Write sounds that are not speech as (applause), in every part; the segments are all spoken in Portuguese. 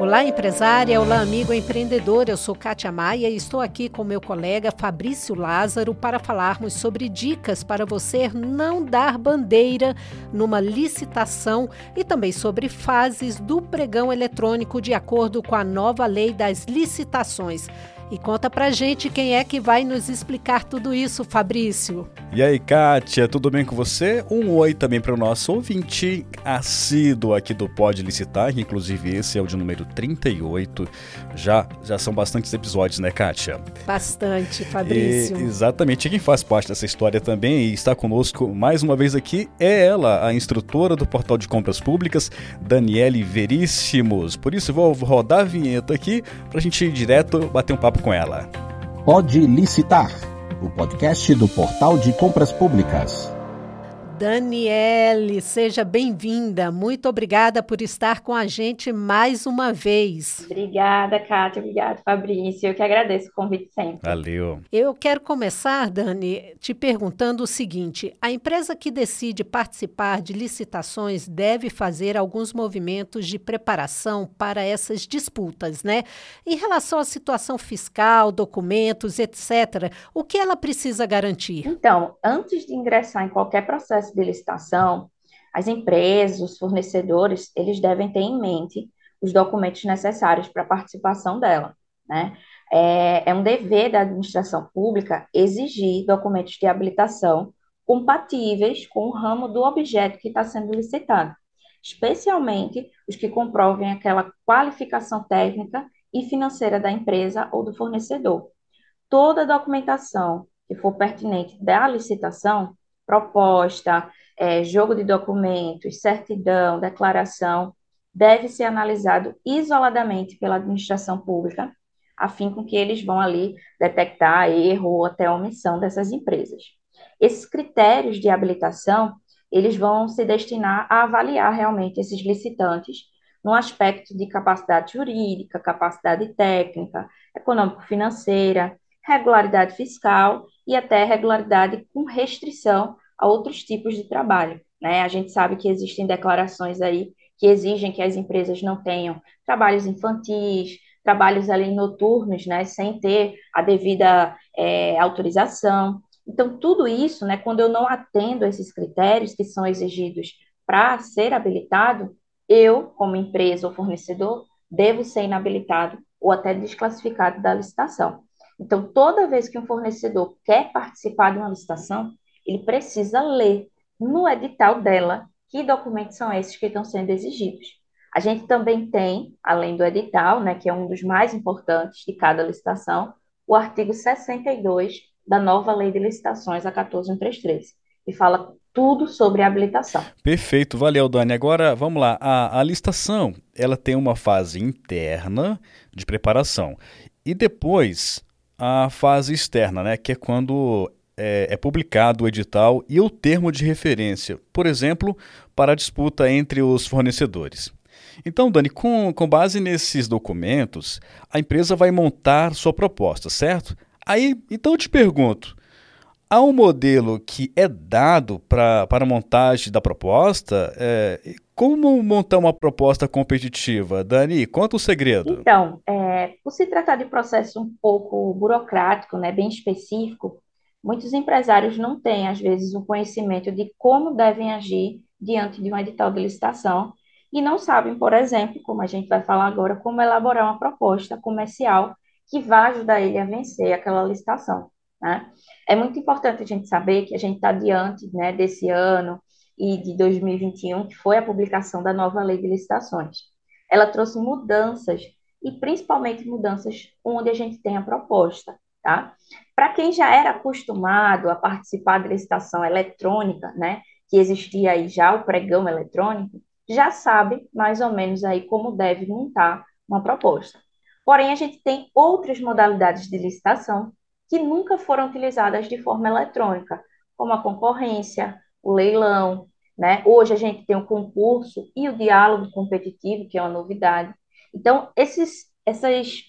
Olá, empresária, olá, amigo empreendedor. Eu sou Kátia Maia e estou aqui com meu colega Fabrício Lázaro para falarmos sobre dicas para você não dar bandeira numa licitação e também sobre fases do pregão eletrônico de acordo com a nova lei das licitações. E conta pra gente quem é que vai nos explicar tudo isso, Fabrício. E aí, Kátia, tudo bem com você? Um oi também para o nosso ouvinte assíduo aqui do Pode Licitar, que inclusive esse é o de número 38. Já, já são bastantes episódios, né, Kátia? Bastante, Fabrício. E, exatamente. Quem faz parte dessa história também e está conosco mais uma vez aqui é ela, a instrutora do Portal de Compras Públicas, Daniele Veríssimos. Por isso, vou rodar a vinheta aqui para a gente ir direto bater um papo com ela. Pode licitar, o podcast do Portal de Compras Públicas. Daniele, seja bem-vinda. Muito obrigada por estar com a gente mais uma vez. Obrigada, Kátia. Obrigada, Fabrício. Eu que agradeço o convite sempre. Valeu. Eu quero começar, Dani, te perguntando o seguinte: a empresa que decide participar de licitações deve fazer alguns movimentos de preparação para essas disputas, né? Em relação à situação fiscal, documentos, etc., o que ela precisa garantir? Então, antes de ingressar em qualquer processo processo de licitação, as empresas, os fornecedores, eles devem ter em mente os documentos necessários para a participação dela, né? É, é um dever da administração pública exigir documentos de habilitação compatíveis com o ramo do objeto que está sendo licitado, especialmente os que comprovem aquela qualificação técnica e financeira da empresa ou do fornecedor. Toda documentação que for pertinente da licitação proposta, é, jogo de documentos, certidão, declaração, deve ser analisado isoladamente pela administração pública, a fim com que eles vão ali detectar erro ou até omissão dessas empresas. Esses critérios de habilitação, eles vão se destinar a avaliar realmente esses licitantes no aspecto de capacidade jurídica, capacidade técnica, econômico-financeira, regularidade fiscal e até regularidade com restrição a outros tipos de trabalho. Né? A gente sabe que existem declarações aí que exigem que as empresas não tenham trabalhos infantis, trabalhos ali noturnos, né, sem ter a devida é, autorização. Então, tudo isso, né, quando eu não atendo esses critérios que são exigidos para ser habilitado, eu, como empresa ou fornecedor, devo ser inabilitado ou até desclassificado da licitação. Então, toda vez que um fornecedor quer participar de uma licitação, ele precisa ler no edital dela que documentos são esses que estão sendo exigidos. A gente também tem, além do edital, né, que é um dos mais importantes de cada licitação, o artigo 62 da nova Lei de Licitações, a 14133, que fala tudo sobre habilitação. Perfeito, valeu, Dani. Agora, vamos lá. A, a licitação, ela tem uma fase interna de preparação e depois a fase externa, né, que é quando é, é, publicado o edital e o termo de referência, por exemplo, para a disputa entre os fornecedores. Então, Dani, com, com base nesses documentos, a empresa vai montar sua proposta, certo? Aí, então eu te pergunto, há um modelo que é dado pra, para a montagem da proposta? É, como montar uma proposta competitiva? Dani, conta o segredo. Então, é, por se tratar de processo um pouco burocrático, né, bem específico, muitos empresários não têm, às vezes, o conhecimento de como devem agir diante de um edital de licitação e não sabem, por exemplo, como a gente vai falar agora, como elaborar uma proposta comercial que vá ajudar ele a vencer aquela licitação. Né? É muito importante a gente saber que a gente está diante né, desse ano e de 2021, que foi a publicação da nova lei de licitações. Ela trouxe mudanças, e principalmente mudanças onde a gente tem a proposta. Tá? Para quem já era acostumado a participar de licitação eletrônica, né, que existia aí já o pregão eletrônico, já sabe mais ou menos aí como deve montar uma proposta. Porém, a gente tem outras modalidades de licitação que nunca foram utilizadas de forma eletrônica, como a concorrência, o leilão, né? Hoje a gente tem o concurso e o diálogo competitivo, que é uma novidade. Então, esses, essas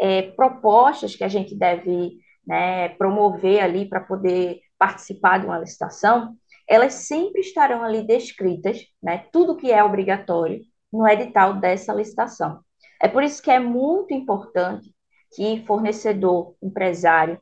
é, propostas que a gente deve né, promover ali para poder participar de uma licitação, elas sempre estarão ali descritas, né, tudo que é obrigatório no edital dessa licitação. É por isso que é muito importante que fornecedor, empresário,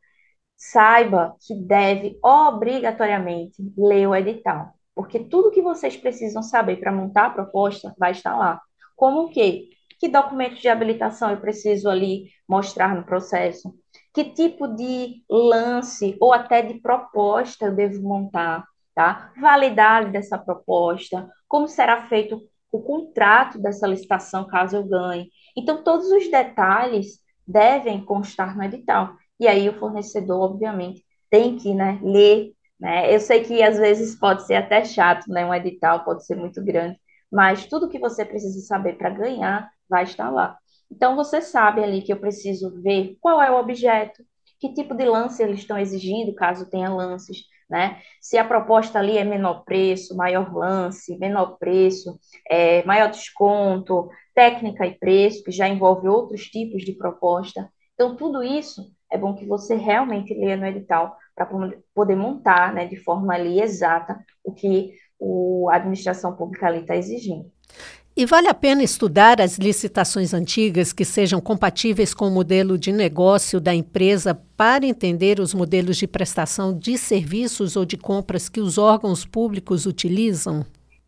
saiba que deve obrigatoriamente ler o edital, porque tudo que vocês precisam saber para montar a proposta vai estar lá. Como o quê? Que documentos de habilitação eu preciso ali mostrar no processo? Que tipo de lance ou até de proposta eu devo montar, tá? Validade dessa proposta, como será feito o contrato dessa licitação caso eu ganhe. Então, todos os detalhes devem constar no edital. E aí o fornecedor, obviamente, tem que né, ler. Né? Eu sei que às vezes pode ser até chato, né? Um edital pode ser muito grande, mas tudo que você precisa saber para ganhar vai estar lá. Então você sabe ali que eu preciso ver qual é o objeto, que tipo de lance eles estão exigindo, caso tenha lances, né? Se a proposta ali é menor preço, maior lance, menor preço, é, maior desconto, técnica e preço, que já envolve outros tipos de proposta. Então, tudo isso é bom que você realmente leia no edital para poder montar né, de forma ali exata o que o, a administração pública ali está exigindo. E vale a pena estudar as licitações antigas que sejam compatíveis com o modelo de negócio da empresa para entender os modelos de prestação de serviços ou de compras que os órgãos públicos utilizam?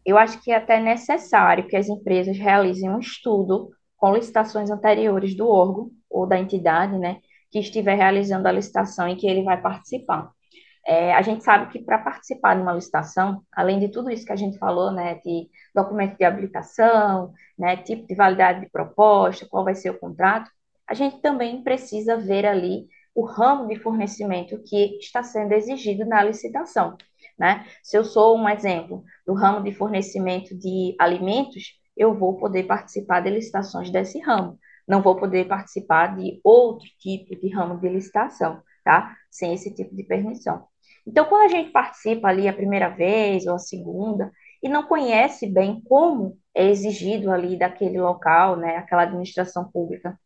Eu acho que é até necessário que as empresas realizem um estudo com licitações anteriores do órgão ou da entidade, né, que estiver realizando a licitação e que ele vai participar. É, a gente sabe que para participar de uma licitação, além de tudo isso que a gente falou, né, de documento de habilitação, né, tipo de validade de proposta, qual vai ser o contrato, a gente também precisa ver ali o ramo de fornecimento que está sendo exigido na licitação. Né? Se eu sou um exemplo do ramo de fornecimento de alimentos, eu vou poder participar de licitações desse ramo. Não vou poder participar de outro tipo de ramo de licitação, tá? Sem esse tipo de permissão. Então, quando a gente participa ali a primeira vez ou a segunda e não conhece bem como é exigido ali daquele local, né, aquela administração pública,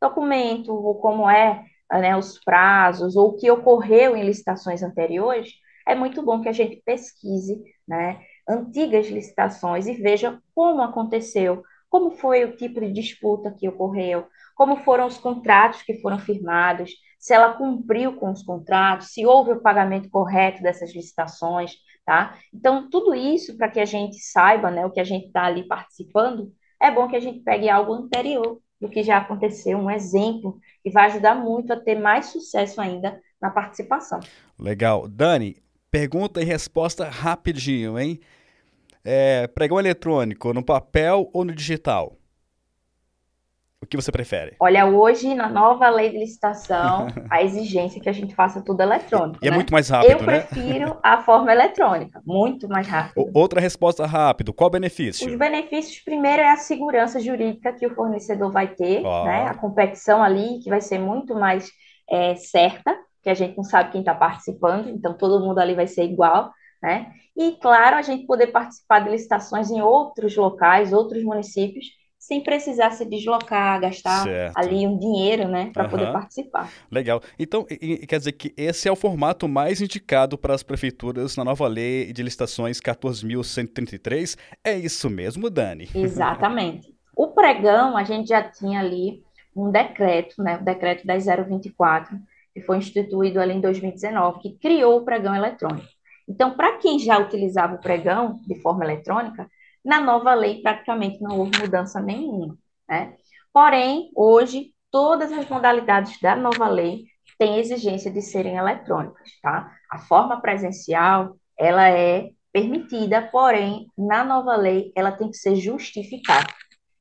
documento ou como é né, os prazos ou o que ocorreu em licitações anteriores, é muito bom que a gente pesquise, né, antigas licitações e veja como aconteceu, como foi o tipo de disputa que ocorreu, como foram os contratos que foram firmados, se ela cumpriu com os contratos, se houve o pagamento correto dessas licitações, tá? Então, tudo isso para que a gente saiba, né, o que a gente está ali participando, é bom que a gente pegue algo anterior do que já aconteceu, um exemplo, que vai ajudar muito a ter mais sucesso ainda na participação. Legal. Dani, pergunta e resposta rapidinho, hein? É, pregão eletrônico no papel ou no digital? O que você prefere? Olha, hoje, na nova lei de licitação, (laughs) a exigência é que a gente faça tudo eletrônico. E é né? é muito mais rápido, Eu né? prefiro a forma eletrônica, muito mais rápido. Outra resposta rápido, qual o benefício? Os benefícios, primeiro, é a segurança jurídica que o fornecedor vai ter, oh. né? A competição ali, que vai ser muito mais é, certa, que a gente não sabe quem está participando, então todo mundo ali vai ser igual, né? E, claro, a gente poder participar de licitações em outros locais, outros municípios, sem precisar se deslocar, gastar certo. ali um dinheiro, né, para uhum. poder participar. Legal. Então, quer dizer que esse é o formato mais indicado para as prefeituras na nova lei de licitações 14.133. É isso mesmo, Dani? Exatamente. o pregão, a gente já tinha ali um decreto, né, o decreto 10024, que foi instituído ali em 2019, que criou o pregão eletrônico. Então, para quem já utilizava o pregão de forma eletrônica, na nova lei, praticamente não houve mudança nenhuma. Né? Porém, hoje, todas as modalidades da nova lei têm exigência de serem eletrônicas. Tá? A forma presencial ela é permitida, porém, na nova lei, ela tem que ser justificada.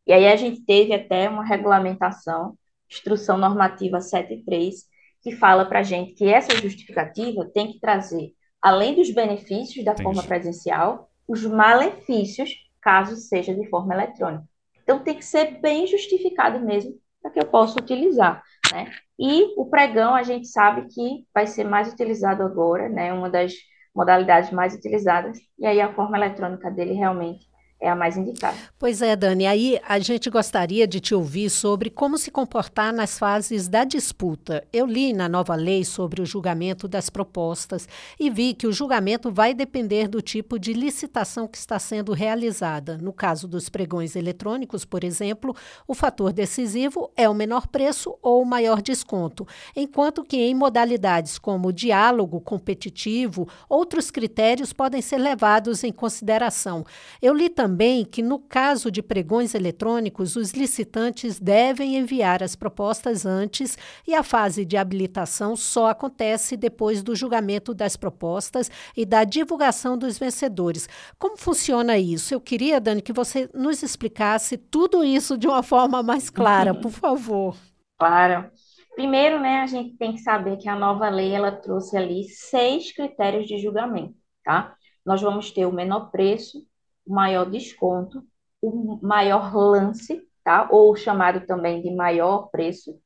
E aí a gente teve até uma regulamentação, Instrução Normativa 73, que fala para a gente que essa justificativa tem que trazer, além dos benefícios da Entendi. forma presencial, os malefícios caso seja de forma eletrônica. Então, tem que ser bem justificado mesmo para que eu possa utilizar, né? E o pregão, a gente sabe que vai ser mais utilizado agora, né? Uma das modalidades mais utilizadas, e aí a forma eletrônica dele realmente é a mais indicada. Pois é, Dani. Aí a gente gostaria de te ouvir sobre como se comportar nas fases da disputa. Eu li na nova lei sobre o julgamento das propostas e vi que o julgamento vai depender do tipo de licitação que está sendo realizada. No caso dos pregões eletrônicos, por exemplo, o fator decisivo é o menor preço ou o maior desconto, enquanto que em modalidades como diálogo competitivo, outros critérios podem ser levados em consideração. Eu li também também que, no caso de pregões eletrônicos, os licitantes devem enviar as propostas antes e a fase de habilitação só acontece depois do julgamento das propostas e da divulgação dos vencedores. Como funciona isso? Eu queria, Dani, que você nos explicasse tudo isso de uma forma mais clara, (laughs) por favor. Claro. Primeiro, né, a gente tem que saber que a nova lei ela trouxe ali seis critérios de julgamento, tá? Nós vamos ter o menor preço, o maior desconto, o maior lance, tá? Ou chamado também de maior preço,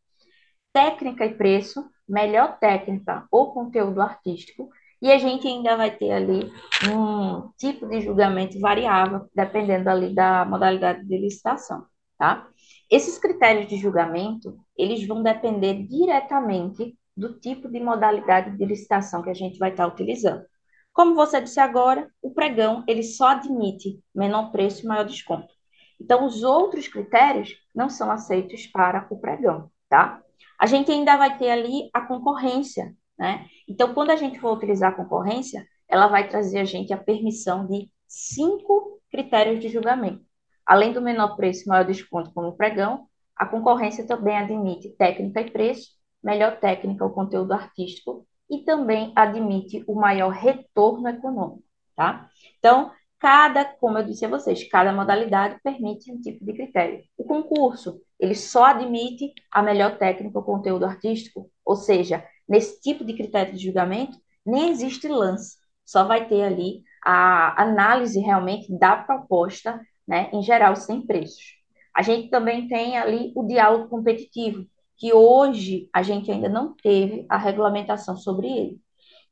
técnica e preço, melhor técnica ou conteúdo artístico, e a gente ainda vai ter ali um tipo de julgamento variável, dependendo ali da modalidade de licitação, tá? Esses critérios de julgamento, eles vão depender diretamente do tipo de modalidade de licitação que a gente vai estar utilizando. Como você disse agora, o pregão ele só admite menor preço e maior desconto. Então, os outros critérios não são aceitos para o pregão, tá? A gente ainda vai ter ali a concorrência, né? Então, quando a gente for utilizar a concorrência, ela vai trazer a gente a permissão de cinco critérios de julgamento. Além do menor preço e maior desconto como pregão, a concorrência também admite técnica e preço, melhor técnica ou conteúdo artístico e também admite o maior retorno econômico, tá? Então, cada, como eu disse a vocês, cada modalidade permite um tipo de critério. O concurso, ele só admite a melhor técnica ou conteúdo artístico, ou seja, nesse tipo de critério de julgamento, nem existe lance, só vai ter ali a análise realmente da proposta, né, em geral, sem preços. A gente também tem ali o diálogo competitivo, que hoje a gente ainda não teve a regulamentação sobre ele.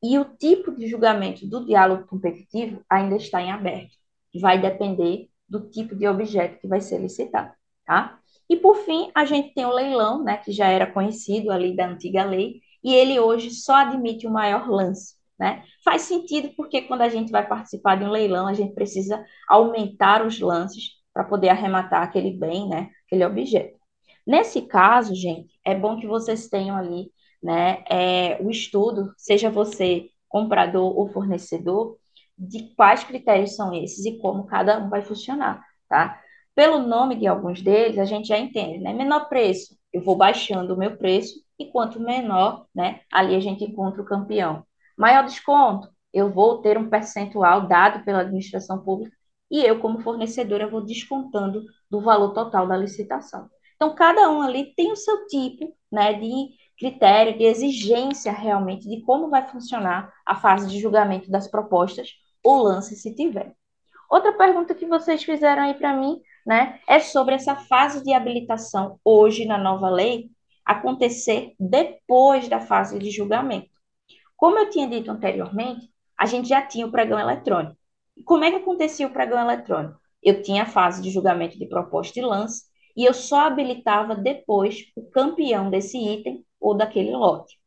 E o tipo de julgamento do diálogo competitivo ainda está em aberto. Vai depender do tipo de objeto que vai ser licitado, tá? E por fim, a gente tem o leilão, né, que já era conhecido ali da antiga lei, e ele hoje só admite o maior lance, né? Faz sentido porque quando a gente vai participar de um leilão, a gente precisa aumentar os lances para poder arrematar aquele bem, né, aquele objeto. Nesse caso, gente, é bom que vocês tenham ali né, é, o estudo, seja você comprador ou fornecedor, de quais critérios são esses e como cada um vai funcionar, tá? Pelo nome de alguns deles, a gente já entende, né? Menor preço, eu vou baixando o meu preço, e quanto menor, né, ali a gente encontra o campeão. Maior desconto, eu vou ter um percentual dado pela administração pública e eu, como fornecedora, vou descontando do valor total da licitação. Então, cada um ali tem o seu tipo né, de critério, de exigência realmente de como vai funcionar a fase de julgamento das propostas ou lance, se tiver. Outra pergunta que vocês fizeram aí para mim né, é sobre essa fase de habilitação hoje na nova lei acontecer depois da fase de julgamento. Como eu tinha dito anteriormente, a gente já tinha o pregão eletrônico. E como é que acontecia o pregão eletrônico? Eu tinha a fase de julgamento de proposta e lance, e eu só habilitava depois o campeão desse item ou daquele lote.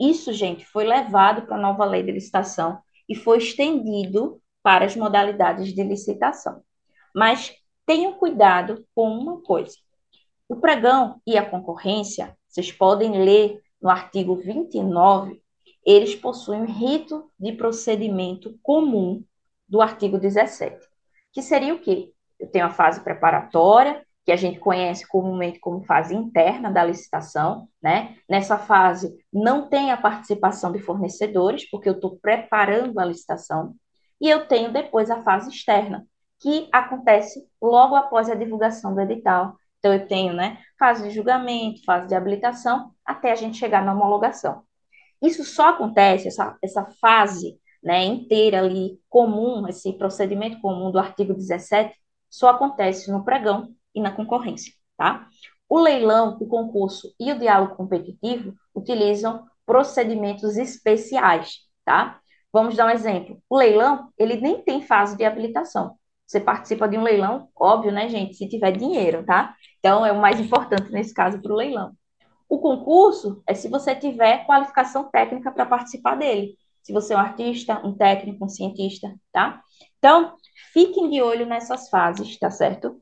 Isso, gente, foi levado para a nova lei de licitação e foi estendido para as modalidades de licitação. Mas tenham cuidado com uma coisa. O pregão e a concorrência, vocês podem ler no artigo 29, eles possuem um rito de procedimento comum do artigo 17, que seria o quê? Eu tenho a fase preparatória, que a gente conhece comumente como fase interna da licitação, né? Nessa fase não tem a participação de fornecedores, porque eu estou preparando a licitação, e eu tenho depois a fase externa, que acontece logo após a divulgação do edital. Então, eu tenho, né, fase de julgamento, fase de habilitação, até a gente chegar na homologação. Isso só acontece, essa, essa fase né, inteira ali, comum, esse procedimento comum do artigo 17, só acontece no pregão e na concorrência, tá? O leilão, o concurso e o diálogo competitivo utilizam procedimentos especiais, tá? Vamos dar um exemplo. O leilão, ele nem tem fase de habilitação. você participa de um leilão, óbvio, né, gente? Se tiver dinheiro, tá? Então, é o mais importante nesse caso para o leilão. O concurso é se você tiver qualificação técnica para participar dele. Se você é um artista, um técnico, um cientista, tá? Então, fiquem de olho nessas fases, tá certo?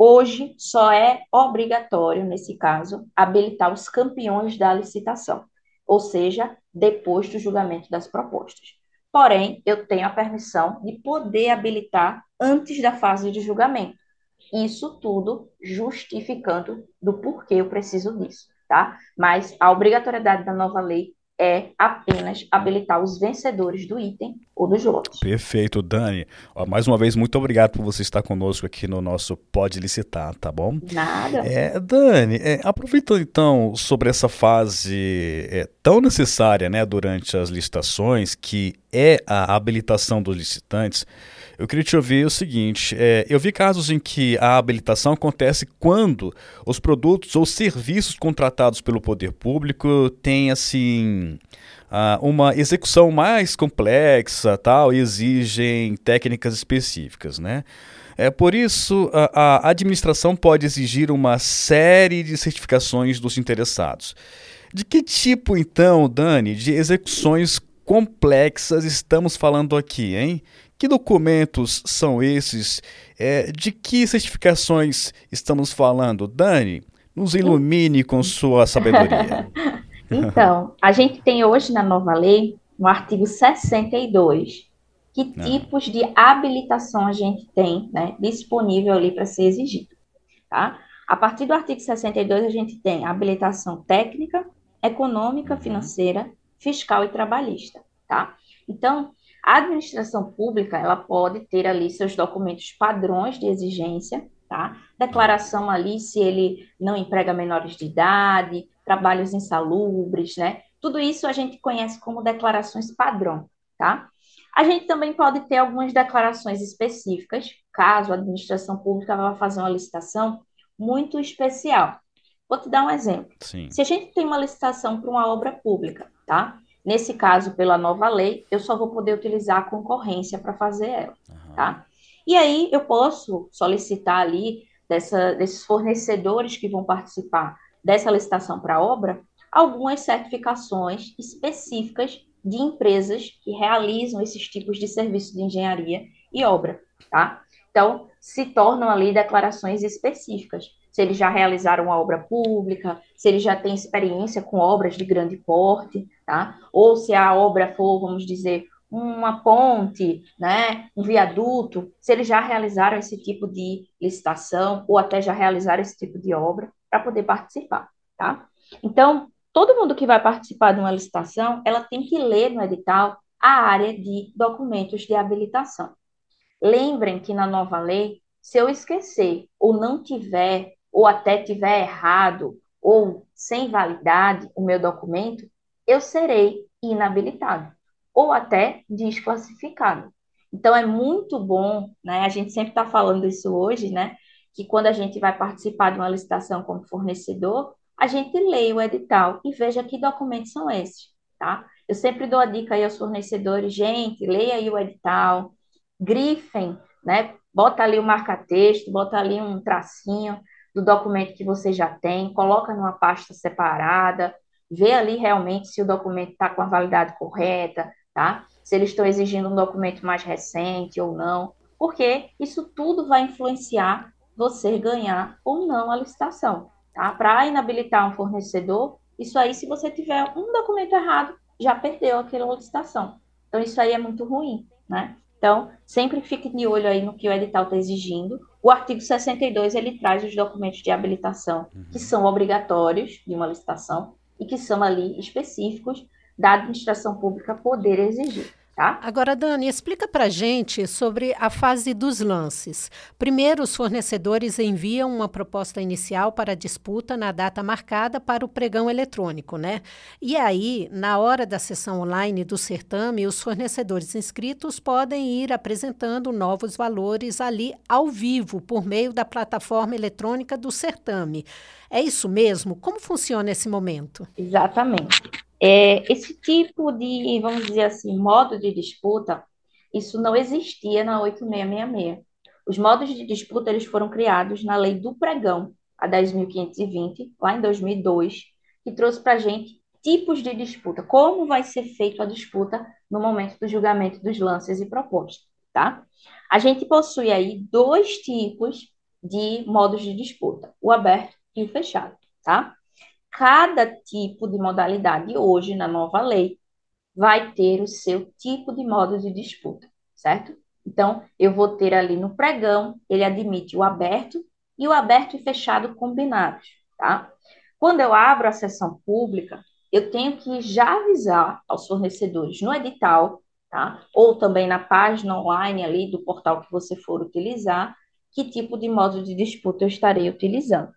Hoje só é obrigatório, nesse caso, habilitar os campeões da licitação, ou seja, depois do julgamento das propostas. Porém, eu tenho a permissão de poder habilitar antes da fase de julgamento. Isso tudo justificando do porquê eu preciso disso, tá? Mas a obrigatoriedade da nova lei é apenas habilitar os vencedores do item ou dos lotes. Perfeito, Dani. Ó, mais uma vez, muito obrigado por você estar conosco aqui no nosso Pode Licitar, tá bom? Nada. É, Dani, é, aproveitando então sobre essa fase é, tão necessária né, durante as licitações, que é a habilitação dos licitantes, eu queria te ouvir o seguinte: é, eu vi casos em que a habilitação acontece quando os produtos ou serviços contratados pelo poder público têm assim uma execução mais complexa, tal, e exigem técnicas específicas, né? É, por isso, a, a administração pode exigir uma série de certificações dos interessados. De que tipo, então, Dani, de execuções complexas estamos falando aqui, hein? Que documentos são esses? É, de que certificações estamos falando? Dani, nos ilumine com sua sabedoria. (laughs) então, a gente tem hoje na nova lei, no artigo 62, que ah. tipos de habilitação a gente tem né, disponível ali para ser exigido. Tá? A partir do artigo 62, a gente tem habilitação técnica, econômica, uhum. financeira, fiscal e trabalhista. Tá? Então, a administração pública, ela pode ter ali seus documentos padrões de exigência, tá? Declaração ali se ele não emprega menores de idade, trabalhos insalubres, né? Tudo isso a gente conhece como declarações padrão, tá? A gente também pode ter algumas declarações específicas, caso a administração pública vá fazer uma licitação muito especial. Vou te dar um exemplo. Sim. Se a gente tem uma licitação para uma obra pública, tá? Nesse caso, pela nova lei, eu só vou poder utilizar a concorrência para fazer ela, uhum. tá? E aí eu posso solicitar ali dessa, desses fornecedores que vão participar dessa licitação para obra algumas certificações específicas de empresas que realizam esses tipos de serviço de engenharia e obra, tá? Então, se tornam ali declarações específicas. Se eles já realizaram uma obra pública, se eles já têm experiência com obras de grande porte, tá? Ou se a obra for, vamos dizer, uma ponte, né, um viaduto, se eles já realizaram esse tipo de licitação ou até já realizaram esse tipo de obra para poder participar, tá? Então, todo mundo que vai participar de uma licitação, ela tem que ler no edital a área de documentos de habilitação. Lembrem que na nova lei, se eu esquecer ou não tiver ou até tiver errado ou sem validade o meu documento, eu serei inabilitado ou até desclassificado. Então é muito bom, né? A gente sempre está falando isso hoje, né? Que quando a gente vai participar de uma licitação como fornecedor, a gente leia o edital e veja que documentos são esses, tá? Eu sempre dou a dica aí aos fornecedores, gente, leia aí o edital, grifem, né? Bota ali o marca-texto, bota ali um tracinho do documento que você já tem, coloca numa pasta separada, ver ali realmente se o documento está com a validade correta, tá? Se eles estão exigindo um documento mais recente ou não, porque isso tudo vai influenciar você ganhar ou não a licitação, tá? Para inabilitar um fornecedor, isso aí, se você tiver um documento errado, já perdeu aquela licitação. Então, isso aí é muito ruim, né? Então, sempre fique de olho aí no que o edital está exigindo. O artigo 62, ele traz os documentos de habilitação que são obrigatórios de uma licitação, e que são ali específicos da administração pública poder exigir. Tá? Agora, Dani, explica para gente sobre a fase dos lances. Primeiro, os fornecedores enviam uma proposta inicial para a disputa na data marcada para o pregão eletrônico, né? E aí, na hora da sessão online do certame, os fornecedores inscritos podem ir apresentando novos valores ali ao vivo, por meio da plataforma eletrônica do certame. É isso mesmo? Como funciona esse momento? Exatamente. É, esse tipo de, vamos dizer assim, modo de disputa, isso não existia na 8666. Os modos de disputa eles foram criados na Lei do Pregão, a 10.520, lá em 2002, que trouxe para a gente tipos de disputa, como vai ser feita a disputa no momento do julgamento dos lances e propostas, tá? A gente possui aí dois tipos de modos de disputa, o aberto e o fechado, tá? Cada tipo de modalidade hoje na nova lei vai ter o seu tipo de modo de disputa, certo? Então, eu vou ter ali no pregão, ele admite o aberto e o aberto e fechado combinados, tá? Quando eu abro a sessão pública, eu tenho que já avisar aos fornecedores no edital, tá? Ou também na página online ali do portal que você for utilizar, que tipo de modo de disputa eu estarei utilizando.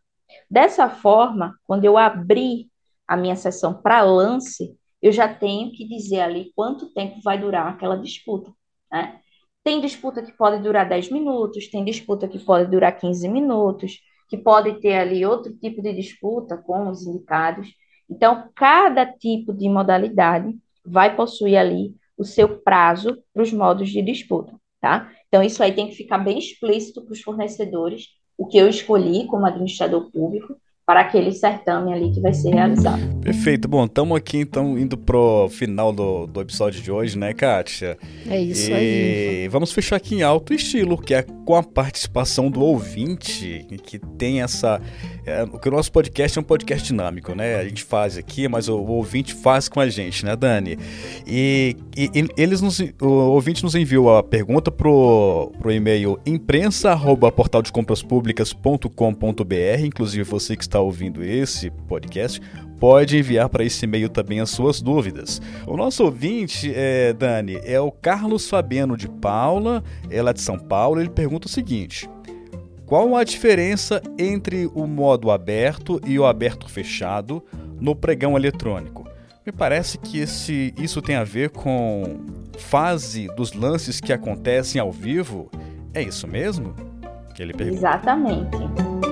Dessa forma, quando eu abrir a minha sessão para lance, eu já tenho que dizer ali quanto tempo vai durar aquela disputa. Né? Tem disputa que pode durar 10 minutos, tem disputa que pode durar 15 minutos, que pode ter ali outro tipo de disputa com os indicados. Então, cada tipo de modalidade vai possuir ali o seu prazo para os modos de disputa, tá? Então, isso aí tem que ficar bem explícito para os fornecedores, o que eu escolhi como administrador público, para aquele certame ali que vai ser realizado. Perfeito. Bom, estamos aqui então indo pro final do, do episódio de hoje, né, Kátia? É isso e aí. vamos fechar aqui em alto estilo, que é com a participação do ouvinte, que tem essa. É, o nosso podcast é um podcast dinâmico, né? A gente faz aqui, mas o, o ouvinte faz com a gente, né, Dani? E, e, e eles nos, o ouvinte nos enviou a pergunta pro, pro e-mail imprensa@portaldecompraspublicas.com.br, inclusive você que está ouvindo esse podcast pode enviar para esse e-mail também as suas dúvidas. O nosso ouvinte, é, Dani, é o Carlos Fabiano de Paula, ela é de São Paulo. Ele pergunta o seguinte: qual a diferença entre o modo aberto e o aberto fechado no pregão eletrônico? Me parece que esse, isso tem a ver com fase dos lances que acontecem ao vivo. É isso mesmo? Ele pergunta. Exatamente.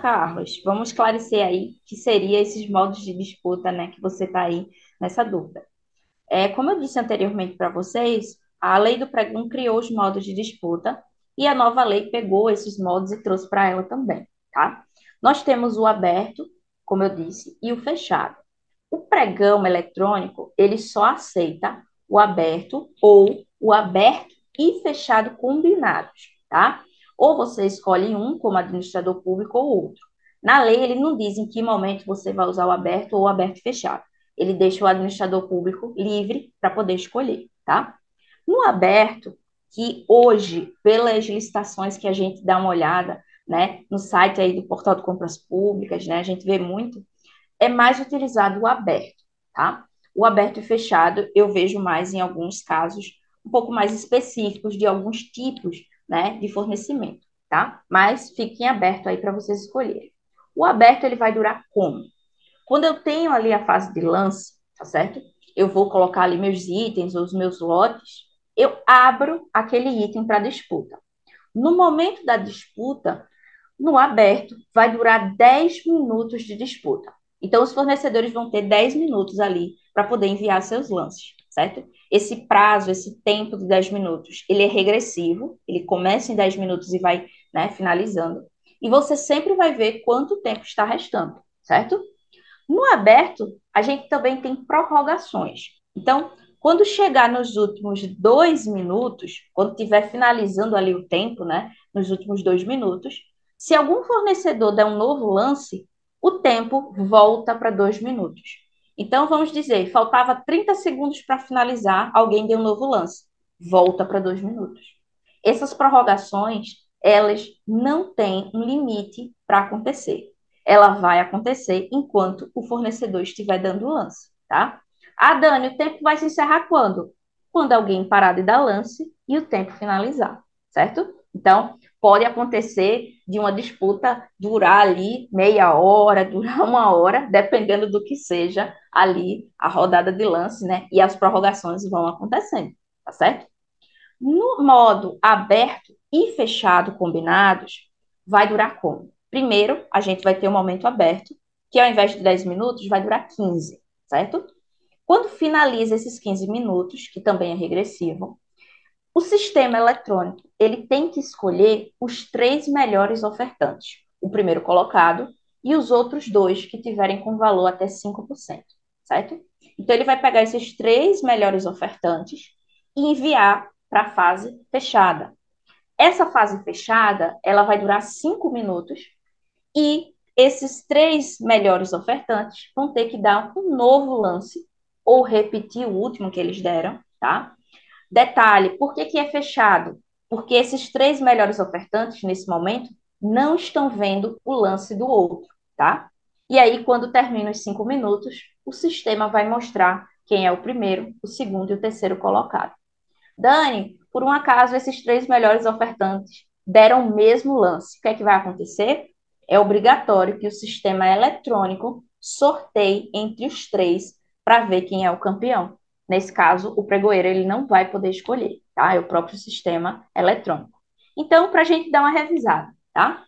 Carlos, vamos esclarecer aí que seria esses modos de disputa, né, que você está aí nessa dúvida. É, como eu disse anteriormente para vocês, a lei do pregão criou os modos de disputa e a nova lei pegou esses modos e trouxe para ela também, tá? Nós temos o aberto, como eu disse, e o fechado. O pregão eletrônico, ele só aceita o aberto ou o aberto e fechado combinados, tá? Ou você escolhe um como administrador público ou outro. Na lei, ele não diz em que momento você vai usar o aberto ou o aberto fechado. Ele deixa o administrador público livre para poder escolher, tá? No aberto, que hoje, pelas licitações que a gente dá uma olhada, né, no site aí do Portal de Compras Públicas, né, a gente vê muito, é mais utilizado o aberto, tá? O aberto e fechado eu vejo mais em alguns casos um pouco mais específicos de alguns tipos né, de fornecimento, tá? Mas fiquem aberto aí para vocês escolherem. O aberto ele vai durar como? Quando eu tenho ali a fase de lance, tá certo? Eu vou colocar ali meus itens ou os meus lotes, eu abro aquele item para disputa. No momento da disputa, no aberto, vai durar 10 minutos de disputa. Então, os fornecedores vão ter 10 minutos ali para poder enviar seus lances, certo? Esse prazo, esse tempo de 10 minutos, ele é regressivo, ele começa em 10 minutos e vai né, finalizando. E você sempre vai ver quanto tempo está restando, certo? No aberto, a gente também tem prorrogações. Então, quando chegar nos últimos dois minutos, quando estiver finalizando ali o tempo, né, nos últimos dois minutos, se algum fornecedor der um novo lance, o tempo volta para dois minutos. Então, vamos dizer, faltava 30 segundos para finalizar, alguém deu um novo lance. Volta para dois minutos. Essas prorrogações, elas não têm um limite para acontecer. Ela vai acontecer enquanto o fornecedor estiver dando lance, tá? Ah, Dani, o tempo vai se encerrar quando? Quando alguém parar de dar lance e o tempo finalizar, certo? Então, pode acontecer de uma disputa durar ali meia hora, (laughs) durar uma hora, dependendo do que seja ali a rodada de lance, né? E as prorrogações vão acontecendo, tá certo? No modo aberto e fechado combinados, vai durar como? Primeiro, a gente vai ter um momento aberto, que ao invés de 10 minutos, vai durar 15, certo? Quando finaliza esses 15 minutos, que também é regressivo, o sistema eletrônico ele tem que escolher os três melhores ofertantes, o primeiro colocado e os outros dois que tiverem com valor até 5%, certo? Então, ele vai pegar esses três melhores ofertantes e enviar para a fase fechada. Essa fase fechada, ela vai durar cinco minutos e esses três melhores ofertantes vão ter que dar um novo lance ou repetir o último que eles deram, tá? Detalhe, por que, que é fechado? Porque esses três melhores ofertantes, nesse momento, não estão vendo o lance do outro, tá? E aí, quando termina os cinco minutos, o sistema vai mostrar quem é o primeiro, o segundo e o terceiro colocado. Dani, por um acaso, esses três melhores ofertantes deram o mesmo lance. O que é que vai acontecer? É obrigatório que o sistema eletrônico sorteie entre os três para ver quem é o campeão. Nesse caso, o pregoeiro ele não vai poder escolher, tá? É o próprio sistema eletrônico. Então, para a gente dar uma revisada, tá?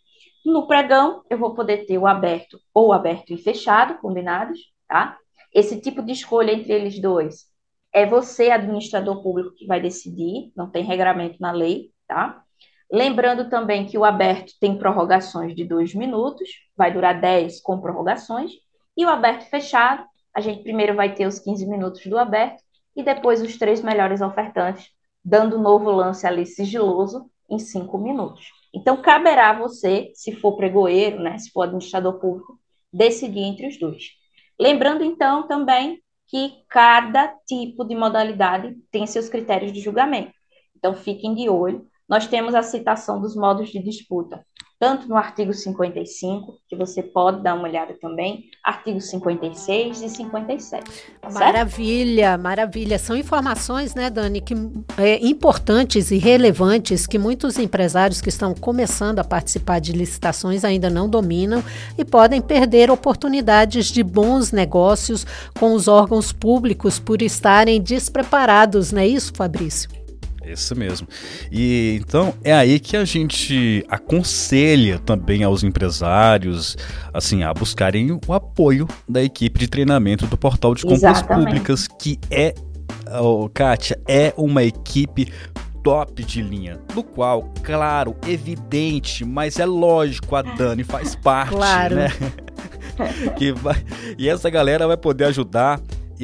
No pregão, eu vou poder ter o aberto ou aberto e fechado, combinados, tá? Esse tipo de escolha entre eles dois é você, administrador público, que vai decidir, não tem regramento na lei, tá? Lembrando também que o aberto tem prorrogações de dois minutos, vai durar 10 com prorrogações, e o aberto fechado, a gente primeiro vai ter os 15 minutos do aberto e depois os três melhores ofertantes, dando um novo lance ali sigiloso em cinco minutos. Então, caberá a você, se for pregoeiro, né, se for administrador público, decidir entre os dois. Lembrando, então, também que cada tipo de modalidade tem seus critérios de julgamento. Então, fiquem de olho. Nós temos a citação dos modos de disputa tanto no artigo 55, que você pode dar uma olhada também, artigo 56 e 57. Tá maravilha, maravilha. São informações, né, Dani, que é, importantes e relevantes que muitos empresários que estão começando a participar de licitações ainda não dominam e podem perder oportunidades de bons negócios com os órgãos públicos por estarem despreparados, não é isso, Fabrício? Isso mesmo. E então é aí que a gente aconselha também aos empresários assim a buscarem o apoio da equipe de treinamento do Portal de Compras Exatamente. Públicas, que é, oh, Kátia, é uma equipe top de linha, do qual, claro, evidente, mas é lógico, a Dani faz (laughs) parte, claro. né? (laughs) que vai, e essa galera vai poder ajudar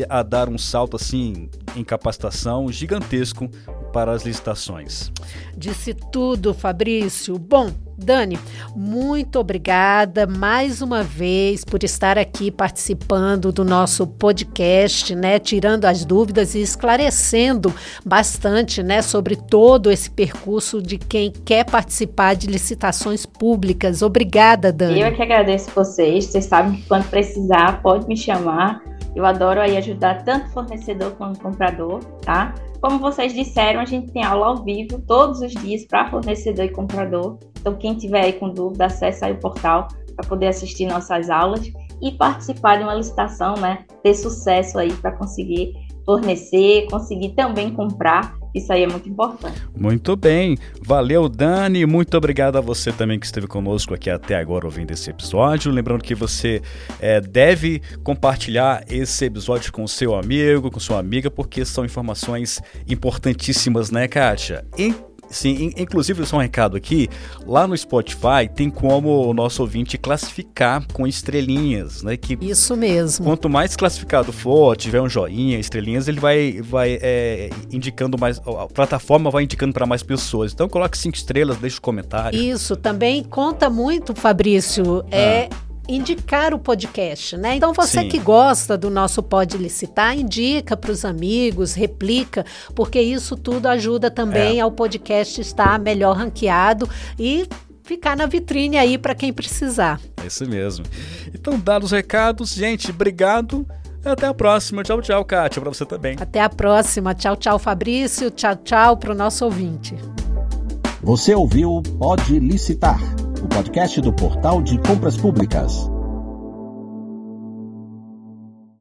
a dar um salto assim em capacitação gigantesco para as licitações. Disse tudo, Fabrício. Bom, Dani, muito obrigada mais uma vez por estar aqui participando do nosso podcast, né, tirando as dúvidas e esclarecendo bastante, né, sobre todo esse percurso de quem quer participar de licitações públicas. Obrigada, Dani. Eu é que agradeço vocês. Vocês sabem que quando precisar, pode me chamar. Eu adoro aí ajudar tanto fornecedor quanto comprador, tá? Como vocês disseram, a gente tem aula ao vivo todos os dias para fornecedor e comprador. Então, quem tiver aí com dúvida, acesse aí o portal para poder assistir nossas aulas e participar de uma licitação, né? Ter sucesso aí para conseguir fornecer, conseguir também comprar isso aí é muito importante. Muito bem. Valeu, Dani. Muito obrigado a você também que esteve conosco aqui até agora ouvindo esse episódio. Lembrando que você é, deve compartilhar esse episódio com seu amigo, com sua amiga, porque são informações importantíssimas, né, Kátia? Sim, inclusive só um recado aqui, lá no Spotify tem como o nosso ouvinte classificar com estrelinhas, né? Que Isso mesmo. Quanto mais classificado for, tiver um joinha, estrelinhas, ele vai, vai é, indicando mais, a plataforma vai indicando para mais pessoas. Então coloque cinco estrelas, deixe um comentário. Isso também conta muito, Fabrício. É ah indicar o podcast, né? Então você Sim. que gosta do nosso Pode Licitar, indica para os amigos, replica, porque isso tudo ajuda também é. ao podcast estar melhor ranqueado e ficar na vitrine aí para quem precisar. É isso mesmo. Então, dados os recados, gente, obrigado. Até a próxima. Tchau, tchau, Kátia, para você também. Até a próxima. Tchau, tchau, Fabrício. Tchau, tchau para o nosso ouvinte. Você ouviu Pode Licitar o podcast do Portal de Compras Públicas.